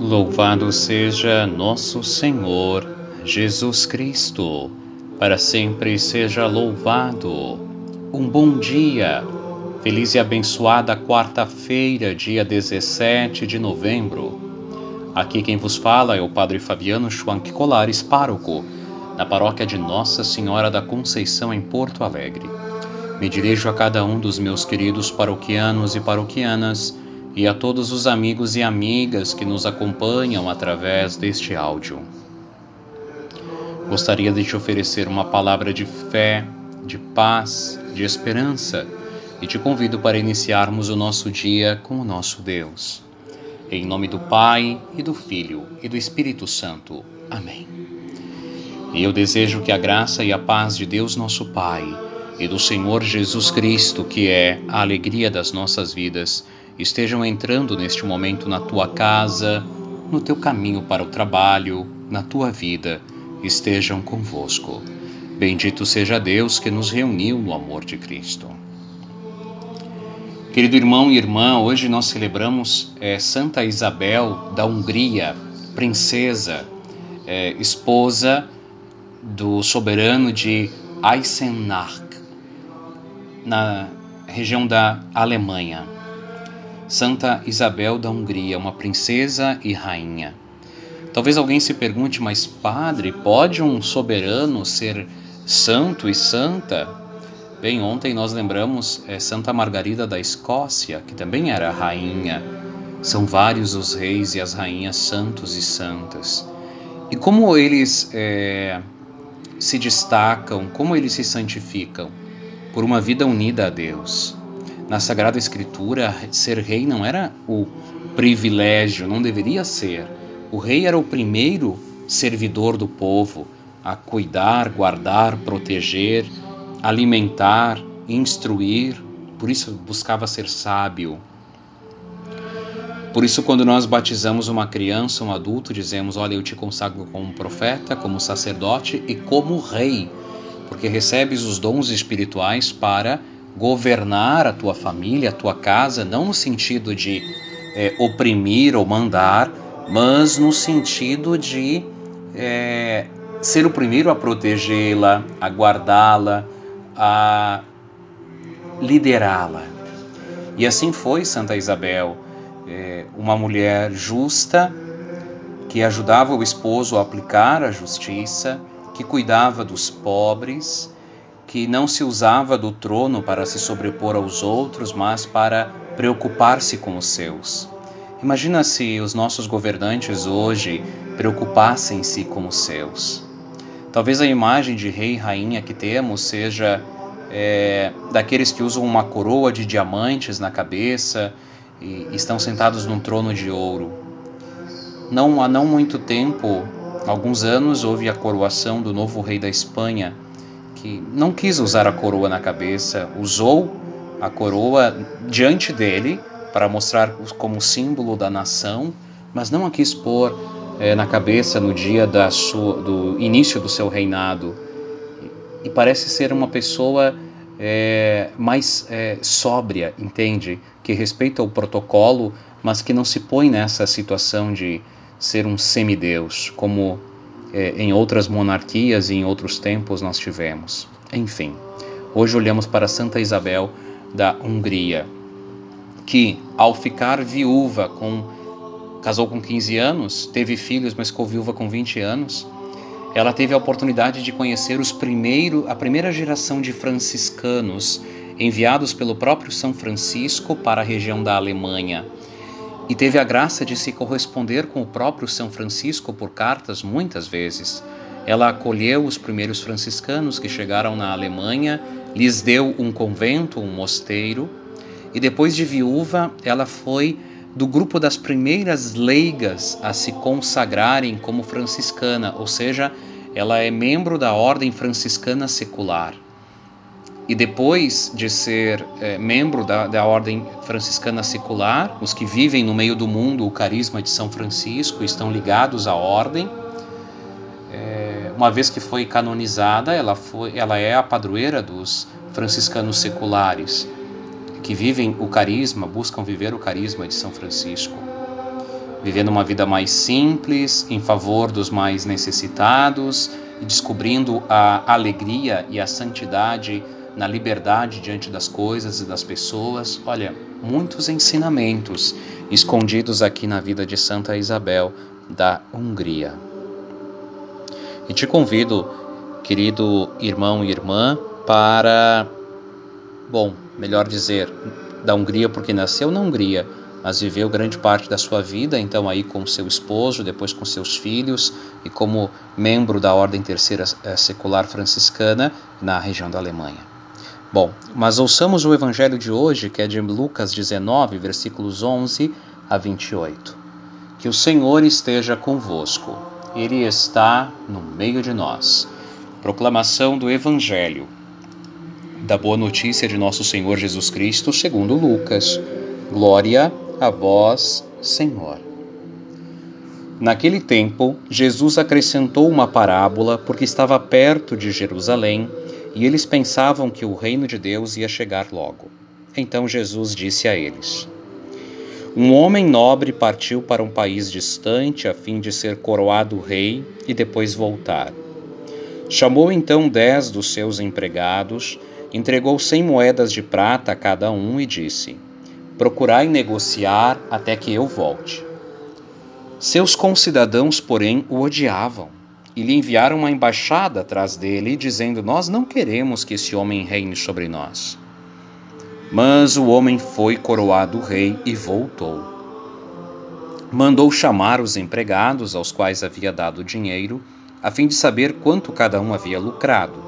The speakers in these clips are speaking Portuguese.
Louvado seja nosso Senhor Jesus Cristo, para sempre seja louvado. Um bom dia, feliz e abençoada quarta-feira, dia 17 de novembro. Aqui quem vos fala é o Padre Fabiano Schwank Colares, pároco, na paróquia de Nossa Senhora da Conceição, em Porto Alegre. Me dirijo a cada um dos meus queridos paroquianos e paroquianas e a todos os amigos e amigas que nos acompanham através deste áudio. Gostaria de te oferecer uma palavra de fé, de paz, de esperança e te convido para iniciarmos o nosso dia com o nosso Deus. Em nome do Pai e do Filho e do Espírito Santo. Amém. E eu desejo que a graça e a paz de Deus, nosso Pai, e do Senhor Jesus Cristo, que é a alegria das nossas vidas, estejam entrando neste momento na tua casa, no teu caminho para o trabalho, na tua vida, estejam convosco. Bendito seja Deus que nos reuniu no amor de Cristo. Querido irmão e irmã, hoje nós celebramos é, Santa Isabel da Hungria, princesa, é, esposa do soberano de Eisenach, na região da Alemanha. Santa Isabel da Hungria, uma princesa e rainha. Talvez alguém se pergunte, mas padre, pode um soberano ser santo e santa? Bem, ontem nós lembramos é, Santa Margarida da Escócia, que também era rainha. São vários os reis e as rainhas santos e santas. E como eles é, se destacam, como eles se santificam? Por uma vida unida a Deus na Sagrada Escritura, ser rei não era o privilégio, não deveria ser. O rei era o primeiro servidor do povo a cuidar, guardar, proteger, alimentar, instruir. Por isso buscava ser sábio. Por isso, quando nós batizamos uma criança, um adulto, dizemos: Olha, eu te consagro como profeta, como sacerdote e como rei, porque recebes os dons espirituais para governar a tua família, a tua casa, não no sentido de é, oprimir ou mandar, mas no sentido de é, ser o primeiro a protegê-la, a guardá-la, a liderá-la. E assim foi Santa Isabel, é, uma mulher justa que ajudava o esposo a aplicar a justiça, que cuidava dos pobres que não se usava do trono para se sobrepor aos outros, mas para preocupar-se com os seus. Imagina se os nossos governantes hoje preocupassem-se com os seus. Talvez a imagem de rei e rainha que temos seja é, daqueles que usam uma coroa de diamantes na cabeça e estão sentados num trono de ouro. Não há não muito tempo, alguns anos, houve a coroação do novo rei da Espanha que não quis usar a coroa na cabeça, usou a coroa diante dele para mostrar como símbolo da nação, mas não a quis pôr é, na cabeça no dia da sua, do início do seu reinado. E parece ser uma pessoa é, mais é, sóbria, entende? Que respeita o protocolo, mas que não se põe nessa situação de ser um semideus, como é, em outras monarquias e em outros tempos nós tivemos. Enfim, hoje olhamos para Santa Isabel da Hungria, que ao ficar viúva com casou com 15 anos, teve filhos, mas ficou viúva com 20 anos, ela teve a oportunidade de conhecer os primeiro, a primeira geração de franciscanos enviados pelo próprio São Francisco para a região da Alemanha e teve a graça de se corresponder com o próprio São Francisco por cartas muitas vezes. Ela acolheu os primeiros franciscanos que chegaram na Alemanha, lhes deu um convento, um mosteiro, e depois de viúva, ela foi do grupo das primeiras leigas a se consagrarem como franciscana, ou seja, ela é membro da ordem franciscana secular. e depois de ser é, membro da, da ordem franciscana secular, os que vivem no meio do mundo o carisma de São Francisco estão ligados à ordem. É, uma vez que foi canonizada, ela, foi, ela é a padroeira dos franciscanos seculares, que vivem o carisma, buscam viver o carisma de São Francisco. Vivendo uma vida mais simples, em favor dos mais necessitados, descobrindo a alegria e a santidade na liberdade diante das coisas e das pessoas. Olha, muitos ensinamentos escondidos aqui na vida de Santa Isabel da Hungria. E te convido, querido irmão e irmã, para, bom, melhor dizer, da Hungria porque nasceu na Hungria, mas viveu grande parte da sua vida, então aí com seu esposo, depois com seus filhos e como membro da Ordem Terceira eh, Secular Franciscana na região da Alemanha. Bom, mas ouçamos o evangelho de hoje, que é de Lucas 19, versículos 11 a 28. Que o Senhor esteja convosco. Ele está no meio de nós. Proclamação do evangelho da boa notícia de nosso Senhor Jesus Cristo, segundo Lucas. Glória a vós, Senhor. Naquele tempo, Jesus acrescentou uma parábola porque estava perto de Jerusalém e eles pensavam que o reino de Deus ia chegar logo. Então Jesus disse a eles: Um homem nobre partiu para um país distante a fim de ser coroado rei e depois voltar. Chamou então dez dos seus empregados, entregou cem moedas de prata a cada um e disse: Procurai negociar até que eu volte. Seus concidadãos, porém, o odiavam e lhe enviaram uma embaixada atrás dele, dizendo: Nós não queremos que esse homem reine sobre nós. Mas o homem foi coroado rei e voltou. Mandou chamar os empregados aos quais havia dado dinheiro, a fim de saber quanto cada um havia lucrado.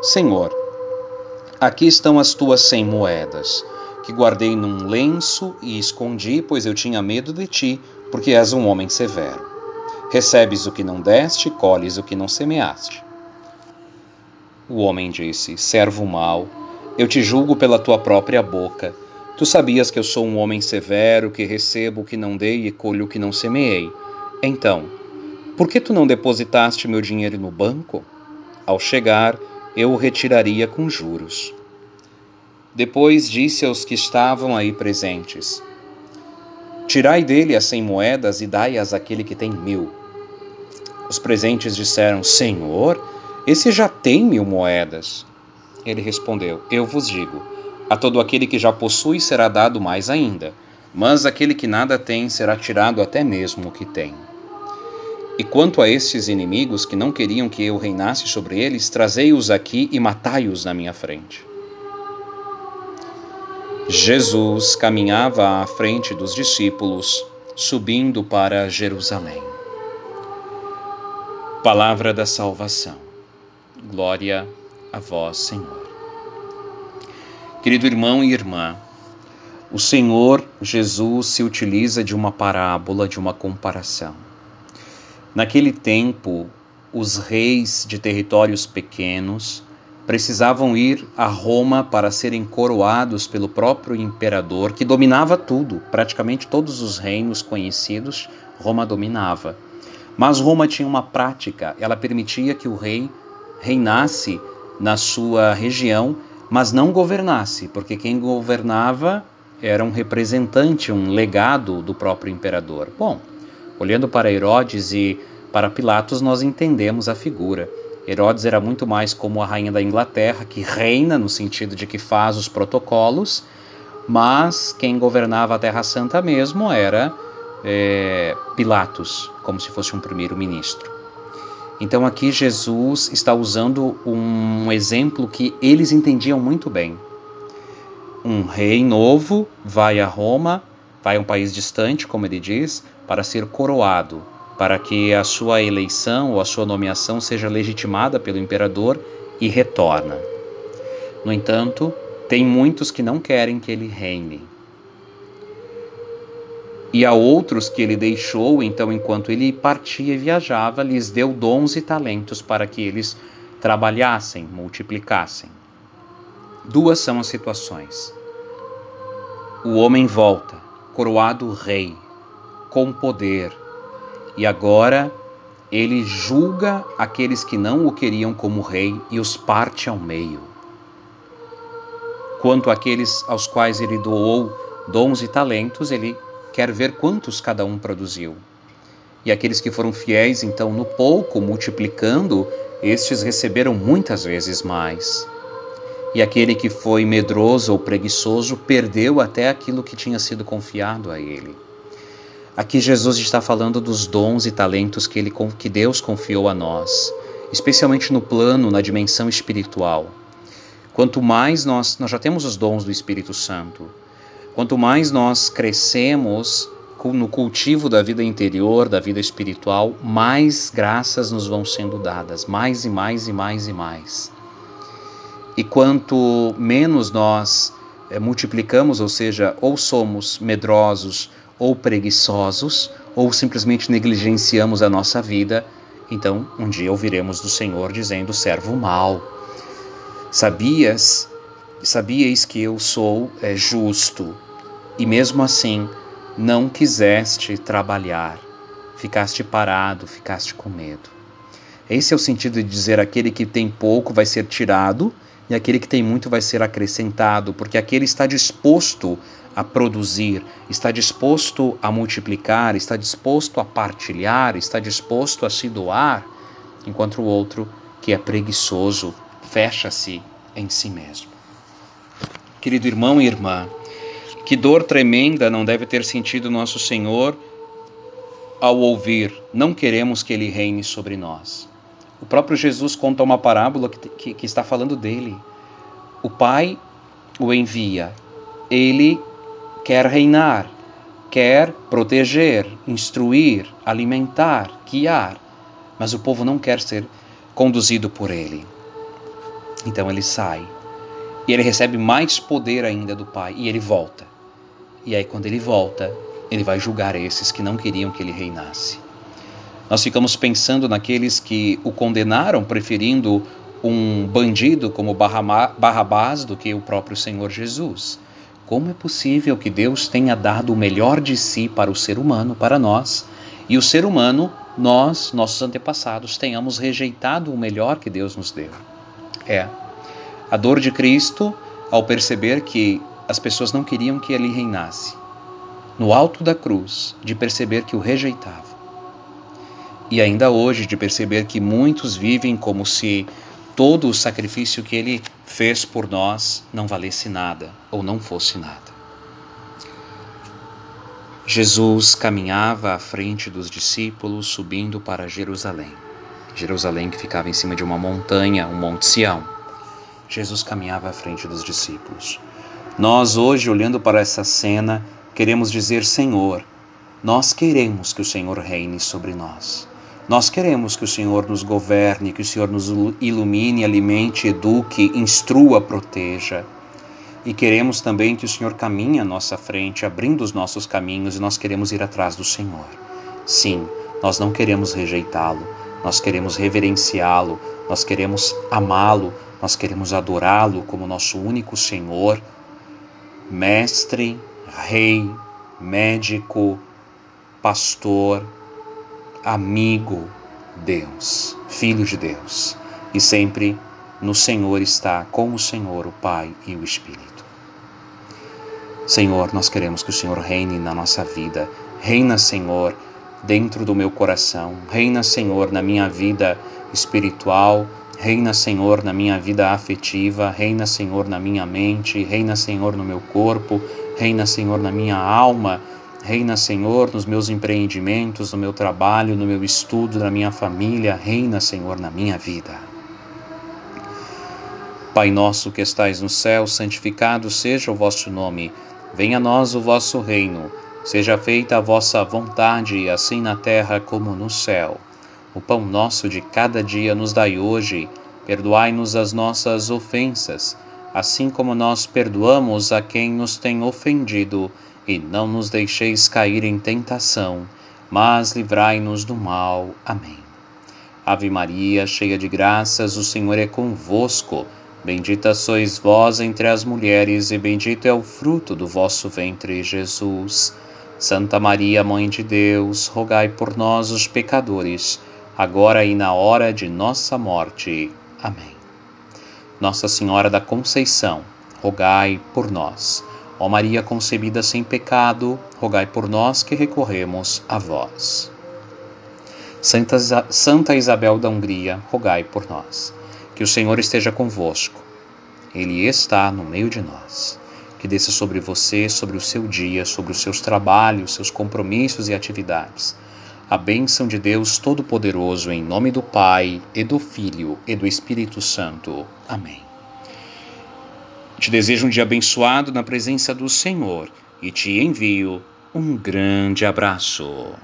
Senhor, aqui estão as tuas cem moedas, que guardei num lenço e escondi, pois eu tinha medo de ti, porque és um homem severo. Recebes o que não deste, colhes o que não semeaste. O homem disse: Servo mau, eu te julgo pela tua própria boca. Tu sabias que eu sou um homem severo, que recebo o que não dei e colho o que não semeei. Então, por que tu não depositaste meu dinheiro no banco? Ao chegar, eu o retiraria com juros. Depois disse aos que estavam aí presentes: Tirai dele as cem moedas e dai-as àquele que tem mil. Os presentes disseram: Senhor, esse já tem mil moedas. Ele respondeu: Eu vos digo: a todo aquele que já possui será dado mais ainda, mas aquele que nada tem será tirado até mesmo o que tem. E quanto a estes inimigos que não queriam que eu reinasse sobre eles, trazei-os aqui e matai-os na minha frente. Jesus caminhava à frente dos discípulos, subindo para Jerusalém. Palavra da salvação. Glória a vós, Senhor. Querido irmão e irmã, o Senhor Jesus se utiliza de uma parábola, de uma comparação. Naquele tempo, os reis de territórios pequenos precisavam ir a Roma para serem coroados pelo próprio imperador, que dominava tudo, praticamente todos os reinos conhecidos, Roma dominava. Mas Roma tinha uma prática, ela permitia que o rei reinasse na sua região, mas não governasse, porque quem governava era um representante, um legado do próprio imperador. Bom, olhando para Herodes e para Pilatos, nós entendemos a figura. Herodes era muito mais como a rainha da Inglaterra, que reina no sentido de que faz os protocolos, mas quem governava a Terra Santa mesmo era é, Pilatos, como se fosse um primeiro-ministro. Então aqui Jesus está usando um exemplo que eles entendiam muito bem. Um rei novo vai a Roma, vai a um país distante, como ele diz, para ser coroado, para que a sua eleição ou a sua nomeação seja legitimada pelo imperador e retorna. No entanto, tem muitos que não querem que ele reine. E a outros que ele deixou, então, enquanto ele partia e viajava, lhes deu dons e talentos para que eles trabalhassem, multiplicassem. Duas são as situações. O homem volta, coroado rei, com poder, e agora ele julga aqueles que não o queriam como rei e os parte ao meio. Quanto àqueles aos quais ele doou dons e talentos, ele quer ver quantos cada um produziu. E aqueles que foram fiéis, então, no pouco, multiplicando, estes receberam muitas vezes mais. E aquele que foi medroso ou preguiçoso perdeu até aquilo que tinha sido confiado a ele. Aqui Jesus está falando dos dons e talentos que, ele, que Deus confiou a nós, especialmente no plano, na dimensão espiritual. Quanto mais nós, nós já temos os dons do Espírito Santo, Quanto mais nós crescemos no cultivo da vida interior, da vida espiritual, mais graças nos vão sendo dadas, mais e mais e mais e mais. E quanto menos nós é, multiplicamos, ou seja, ou somos medrosos ou preguiçosos, ou simplesmente negligenciamos a nossa vida, então um dia ouviremos do Senhor dizendo: servo mal. Sabias, sabias que eu sou é, justo, e mesmo assim não quiseste trabalhar, ficaste parado, ficaste com medo. Esse é o sentido de dizer: aquele que tem pouco vai ser tirado e aquele que tem muito vai ser acrescentado, porque aquele está disposto a produzir, está disposto a multiplicar, está disposto a partilhar, está disposto a se doar, enquanto o outro, que é preguiçoso, fecha-se em si mesmo. Querido irmão e irmã, que dor tremenda não deve ter sentido nosso Senhor ao ouvir: Não queremos que ele reine sobre nós. O próprio Jesus conta uma parábola que, que, que está falando dele. O Pai o envia, ele quer reinar, quer proteger, instruir, alimentar, guiar, mas o povo não quer ser conduzido por ele. Então ele sai e ele recebe mais poder ainda do Pai e ele volta. E aí, quando ele volta, ele vai julgar esses que não queriam que ele reinasse. Nós ficamos pensando naqueles que o condenaram, preferindo um bandido como Barrabás do que o próprio Senhor Jesus. Como é possível que Deus tenha dado o melhor de si para o ser humano, para nós, e o ser humano, nós, nossos antepassados, tenhamos rejeitado o melhor que Deus nos deu? É. A dor de Cristo, ao perceber que as pessoas não queriam que ele reinasse. No alto da cruz, de perceber que o rejeitavam. E ainda hoje, de perceber que muitos vivem como se todo o sacrifício que ele fez por nós não valesse nada ou não fosse nada. Jesus caminhava à frente dos discípulos subindo para Jerusalém. Jerusalém que ficava em cima de uma montanha, um Monte Sião. Jesus caminhava à frente dos discípulos. Nós, hoje, olhando para essa cena, queremos dizer: Senhor, nós queremos que o Senhor reine sobre nós. Nós queremos que o Senhor nos governe, que o Senhor nos ilumine, alimente, eduque, instrua, proteja. E queremos também que o Senhor caminhe à nossa frente, abrindo os nossos caminhos, e nós queremos ir atrás do Senhor. Sim, nós não queremos rejeitá-lo, nós queremos reverenciá-lo, nós queremos amá-lo, nós queremos adorá-lo como nosso único Senhor, mestre, rei, médico, pastor, amigo, Deus, Filho de Deus. E sempre no Senhor está com o Senhor, o Pai e o Espírito. Senhor, nós queremos que o Senhor reine na nossa vida. Reina, Senhor, dentro do meu coração. Reina, Senhor, na minha vida espiritual, Reina, Senhor, na minha vida afetiva, reina, Senhor, na minha mente, reina, Senhor, no meu corpo, reina, Senhor, na minha alma, Reina, Senhor, nos meus empreendimentos, no meu trabalho, no meu estudo, na minha família. Reina, Senhor, na minha vida. Pai nosso que estais no céu, santificado seja o vosso nome. Venha a nós o vosso reino. Seja feita a vossa vontade, assim na terra como no céu. O pão nosso de cada dia nos dai hoje. Perdoai-nos as nossas ofensas, assim como nós perdoamos a quem nos tem ofendido e não nos deixeis cair em tentação, mas livrai-nos do mal. Amém. Ave Maria, cheia de graças, o Senhor é convosco. Bendita sois vós entre as mulheres, e bendito é o fruto do vosso ventre, Jesus. Santa Maria, Mãe de Deus, rogai por nós, os pecadores, agora e na hora de nossa morte. Amém. Nossa Senhora da Conceição, rogai por nós. Ó Maria concebida sem pecado, rogai por nós que recorremos a vós. Santa, Santa Isabel da Hungria, rogai por nós. Que o Senhor esteja convosco. Ele está no meio de nós. Que desça sobre você, sobre o seu dia, sobre os seus trabalhos, seus compromissos e atividades. A bênção de Deus Todo-Poderoso, em nome do Pai, e do Filho, e do Espírito Santo. Amém. Te desejo um dia abençoado na presença do Senhor e te envio um grande abraço.